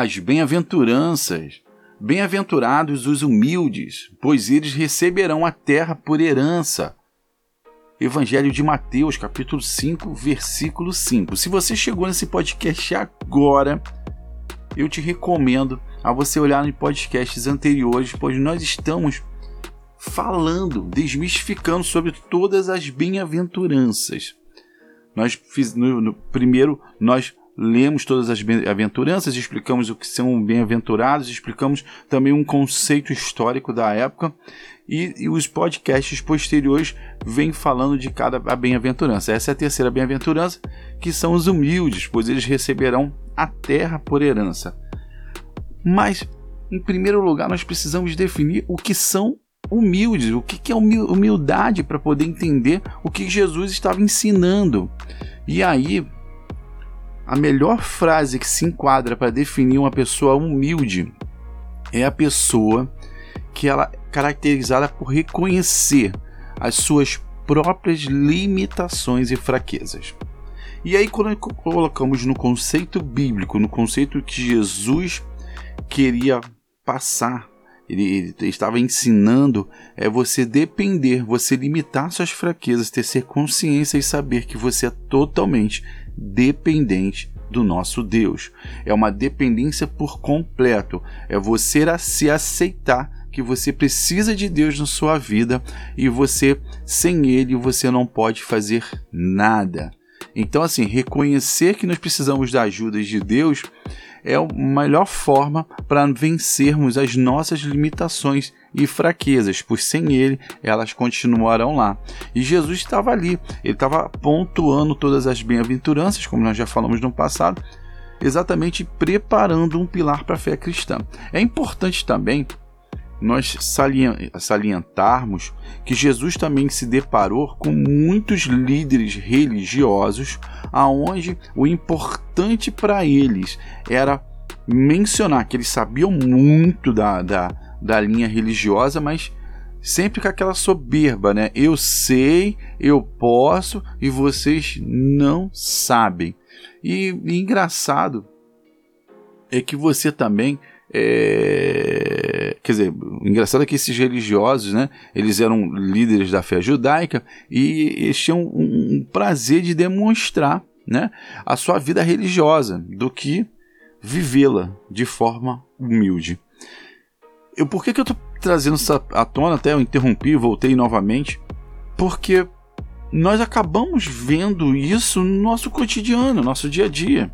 as bem-aventuranças. Bem-aventurados os humildes, pois eles receberão a terra por herança. Evangelho de Mateus, capítulo 5, versículo 5. Se você chegou nesse podcast agora, eu te recomendo a você olhar em podcasts anteriores, pois nós estamos falando, desmistificando sobre todas as bem-aventuranças. Nós fiz, no, no, primeiro nós lemos todas as bem-aventuranças, explicamos o que são bem-aventurados, explicamos também um conceito histórico da época e, e os podcasts posteriores vêm falando de cada bem-aventurança. Essa é a terceira bem-aventurança, que são os humildes, pois eles receberão a terra por herança. Mas, em primeiro lugar, nós precisamos definir o que são humildes, o que é humildade para poder entender o que Jesus estava ensinando. E aí, a melhor frase que se enquadra para definir uma pessoa humilde é a pessoa que ela é caracterizada por reconhecer as suas próprias limitações e fraquezas. E aí, quando colocamos no conceito bíblico, no conceito que Jesus queria passar, ele, ele estava ensinando, é você depender, você limitar suas fraquezas, ter consciência e saber que você é totalmente dependente do nosso Deus. É uma dependência por completo. É você se aceitar que você precisa de Deus na sua vida e você sem ele você não pode fazer nada. Então assim, reconhecer que nós precisamos da ajuda de Deus é a melhor forma para vencermos as nossas limitações e fraquezas, pois sem ele elas continuarão lá. E Jesus estava ali, ele estava pontuando todas as bem-aventuranças, como nós já falamos no passado, exatamente preparando um pilar para a fé cristã. É importante também nós salientarmos que Jesus também se deparou com muitos líderes religiosos, aonde o importante para eles era mencionar que eles sabiam muito da, da, da linha religiosa, mas sempre com aquela soberba, né? Eu sei, eu posso e vocês não sabem. E, e engraçado é que você também é, quer dizer, o engraçado é que esses religiosos, né, eles eram líderes da fé judaica e eles tinham um, prazer de demonstrar né, a sua vida religiosa do que vivê-la de forma humilde. Eu, por que, que eu estou trazendo essa à tona? Até eu interrompi, voltei novamente, porque nós acabamos vendo isso no nosso cotidiano, no nosso dia a dia.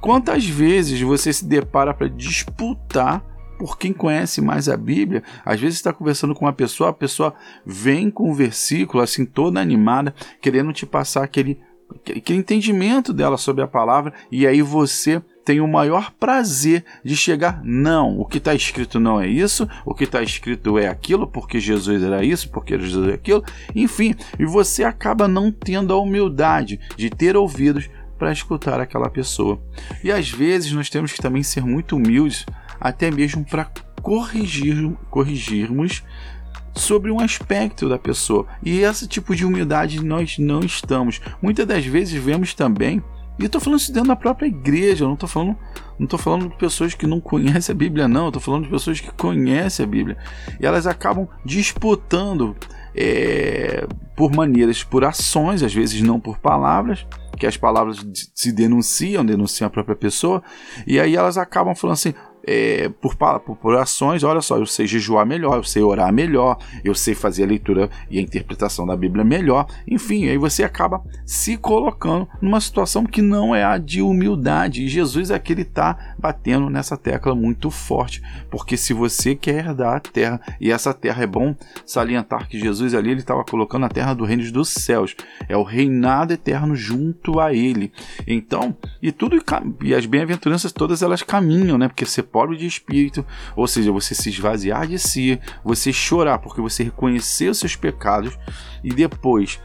Quantas vezes você se depara para disputar por quem conhece mais a Bíblia? Às vezes está conversando com uma pessoa, a pessoa vem com um versículo assim toda animada, querendo te passar aquele, aquele entendimento dela sobre a palavra, e aí você tem o maior prazer de chegar. Não, o que está escrito não é isso, o que está escrito é aquilo, porque Jesus era isso, porque Jesus é aquilo, enfim, e você acaba não tendo a humildade de ter ouvidos para escutar aquela pessoa. E às vezes nós temos que também ser muito humildes, até mesmo para corrigir, corrigirmos sobre um aspecto da pessoa. E esse tipo de humildade nós não estamos. Muitas das vezes vemos também, e eu estou falando isso dentro da própria igreja, eu não estou falando, não falando de pessoas que não conhecem a Bíblia, não, estou falando de pessoas que conhecem a Bíblia. E elas acabam disputando é, por maneiras, por ações, às vezes não por palavras, que as palavras se denunciam, denunciam a própria pessoa, e aí elas acabam falando assim: é, por, por, por, ações, olha só, eu sei jejuar melhor, eu sei orar melhor, eu sei fazer a leitura e a interpretação da Bíblia melhor, enfim, aí você acaba se colocando numa situação que não é a de humildade, e Jesus é ele está batendo nessa tecla muito forte, porque se você quer herdar a terra, e essa terra é bom salientar que Jesus ali ele estava colocando a terra do reino dos céus, é o reinado eterno junto a ele, então, e tudo, e as bem-aventuranças todas elas caminham, né, porque você pobre de espírito, ou seja, você se esvaziar de si, você chorar porque você reconheceu seus pecados e depois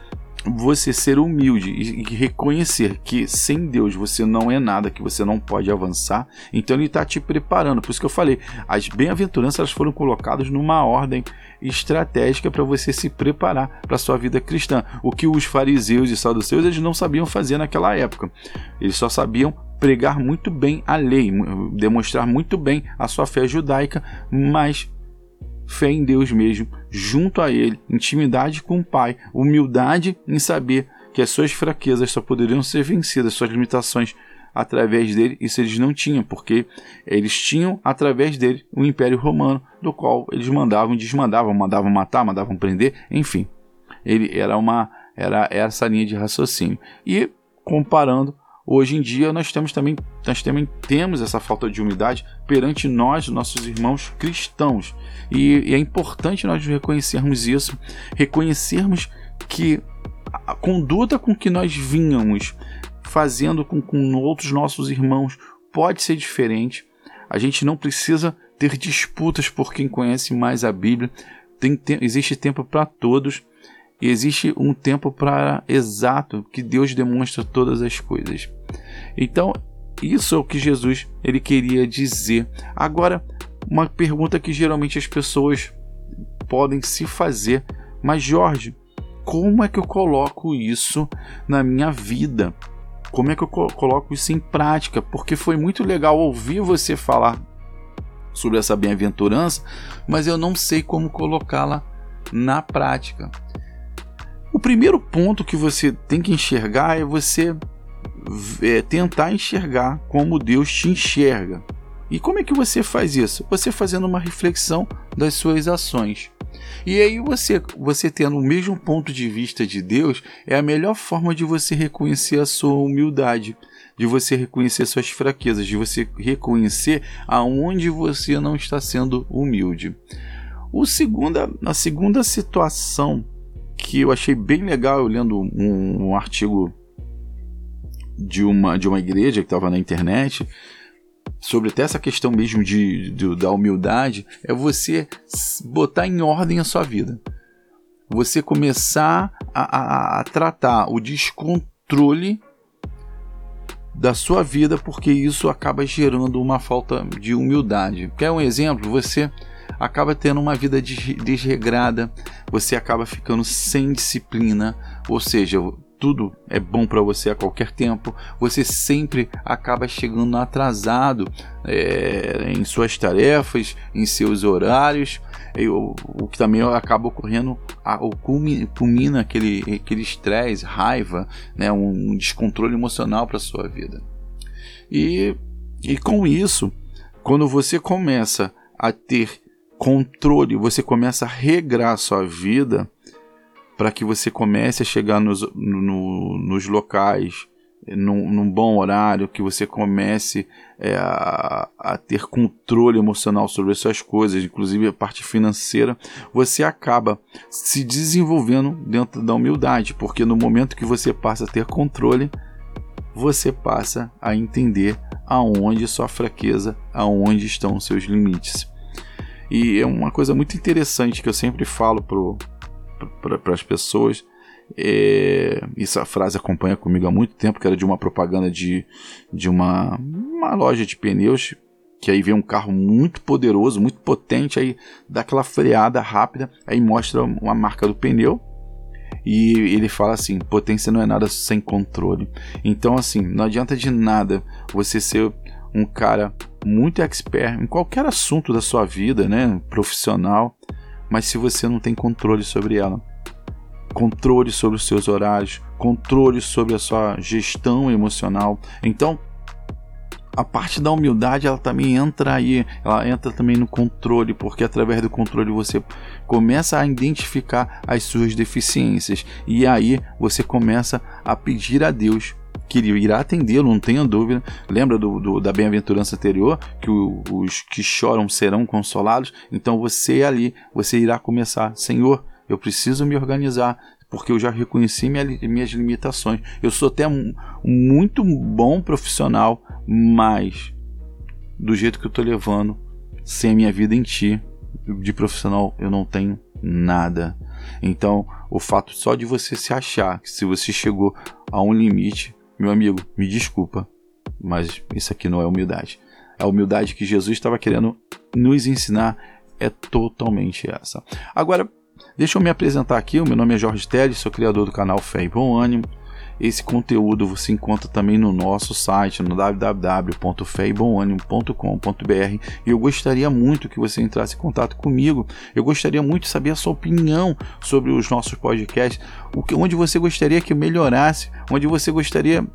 você ser humilde e reconhecer que sem Deus você não é nada, que você não pode avançar, então ele está te preparando. Por isso que eu falei, as bem-aventuranças foram colocadas numa ordem estratégica para você se preparar para a sua vida cristã. O que os fariseus e saduceus eles não sabiam fazer naquela época. Eles só sabiam pregar muito bem a lei, demonstrar muito bem a sua fé judaica, mas fé em Deus mesmo, junto a Ele, intimidade com o Pai, humildade em saber que as suas fraquezas só poderiam ser vencidas, suas limitações através dele, isso eles não tinham, porque eles tinham através dele o Império Romano, do qual eles mandavam, desmandavam, mandavam matar, mandavam prender, enfim. Ele era uma era essa linha de raciocínio. E comparando Hoje em dia nós temos também, nós também temos essa falta de humildade perante nós, nossos irmãos cristãos. E, e é importante nós reconhecermos isso, reconhecermos que a conduta com que nós vínhamos fazendo com, com outros nossos irmãos pode ser diferente. A gente não precisa ter disputas por quem conhece mais a Bíblia. Tem, tem, existe tempo para todos e existe um tempo para exato que Deus demonstra todas as coisas. Então, isso é o que Jesus ele queria dizer. Agora, uma pergunta que geralmente as pessoas podem se fazer, mas Jorge, como é que eu coloco isso na minha vida? Como é que eu coloco isso em prática? Porque foi muito legal ouvir você falar sobre essa bem-aventurança, mas eu não sei como colocá-la na prática. O primeiro ponto que você tem que enxergar é você é, tentar enxergar como Deus te enxerga. E como é que você faz isso? Você fazendo uma reflexão das suas ações. E aí você, você tendo o mesmo ponto de vista de Deus, é a melhor forma de você reconhecer a sua humildade, de você reconhecer suas fraquezas, de você reconhecer aonde você não está sendo humilde. O segunda, a segunda situação que eu achei bem legal eu lendo um, um artigo de uma, de uma igreja que estava na internet sobre até essa questão mesmo de, de, da humildade é você botar em ordem a sua vida. Você começar a, a, a tratar o descontrole da sua vida, porque isso acaba gerando uma falta de humildade. Quer um exemplo? Você acaba tendo uma vida desregrada, você acaba ficando sem disciplina, ou seja, tudo é bom para você a qualquer tempo, você sempre acaba chegando atrasado é, em suas tarefas, em seus horários, e, o, o, que também acaba ocorrendo, a, o culmina, aquele estresse, raiva, né, um, um descontrole emocional para sua vida. E, e com isso, quando você começa a ter controle, você começa a regrar a sua vida para que você comece a chegar nos, no, nos locais num, num, bom horário, que você comece é, a, a, ter controle emocional sobre as suas coisas, inclusive a parte financeira, você acaba se desenvolvendo dentro da humildade, porque no momento que você passa a ter controle, você passa a entender aonde sua fraqueza, aonde estão seus limites. E é uma coisa muito interessante que eu sempre falo para as pessoas. É, essa frase acompanha comigo há muito tempo, que era de uma propaganda de, de uma, uma loja de pneus, que aí vem um carro muito poderoso, muito potente, aí dá aquela freada rápida, aí mostra uma marca do pneu, e ele fala assim: potência não é nada sem controle. Então, assim, não adianta de nada você ser um cara muito expert em qualquer assunto da sua vida, né, profissional, mas se você não tem controle sobre ela, controle sobre os seus horários, controle sobre a sua gestão emocional, então a parte da humildade ela também entra aí, ela entra também no controle, porque através do controle você começa a identificar as suas deficiências e aí você começa a pedir a Deus que ele irá atendê-lo, não tenha dúvida. Lembra do, do da bem-aventurança anterior que o, os que choram serão consolados? Então você ali, você irá começar, Senhor, eu preciso me organizar, porque eu já reconheci minha, minhas limitações. Eu sou até um, um muito bom profissional, mas do jeito que eu estou levando, sem a minha vida em ti, de profissional, eu não tenho nada. Então, o fato só de você se achar que se você chegou a um limite, meu amigo, me desculpa, mas isso aqui não é humildade. A humildade que Jesus estava querendo nos ensinar é totalmente essa. Agora, deixa eu me apresentar aqui. O meu nome é Jorge Teles, sou criador do canal Fé e Bom Ânimo. Esse conteúdo você encontra também no nosso site, no www.feibonanimo.com.br. E eu gostaria muito que você entrasse em contato comigo. Eu gostaria muito de saber a sua opinião sobre os nossos podcasts, o que, onde você gostaria que melhorasse, onde você gostaria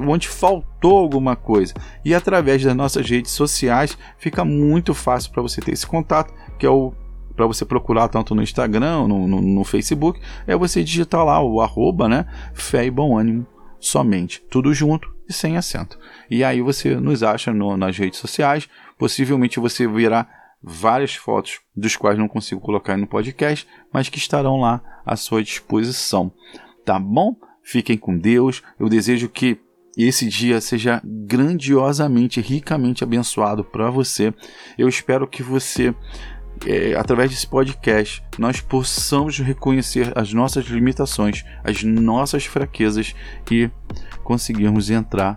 onde faltou alguma coisa. E através das nossas redes sociais fica muito fácil para você ter esse contato, que é o para você procurar tanto no Instagram, no, no, no, Facebook, é você digitar lá o arroba, né? Fé e bom ânimo somente. Tudo junto e sem acento. E aí você nos acha no, nas redes sociais. Possivelmente você verá várias fotos dos quais não consigo colocar no podcast, mas que estarão lá à sua disposição. Tá bom? Fiquem com Deus. Eu desejo que esse dia seja grandiosamente, ricamente abençoado para você. Eu espero que você é, através desse podcast, nós possamos reconhecer as nossas limitações, as nossas fraquezas e conseguirmos entrar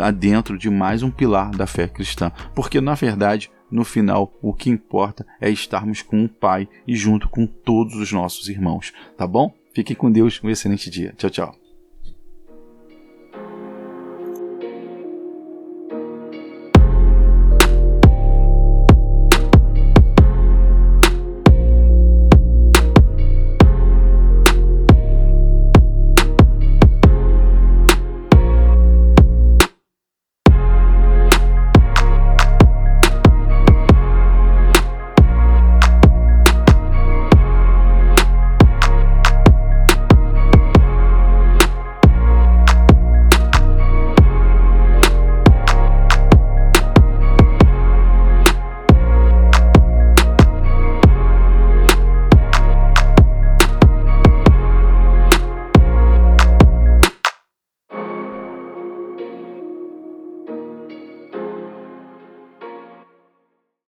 adentro de mais um pilar da fé cristã. Porque, na verdade, no final, o que importa é estarmos com o Pai e junto com todos os nossos irmãos. Tá bom? Fiquem com Deus, um excelente dia. Tchau, tchau.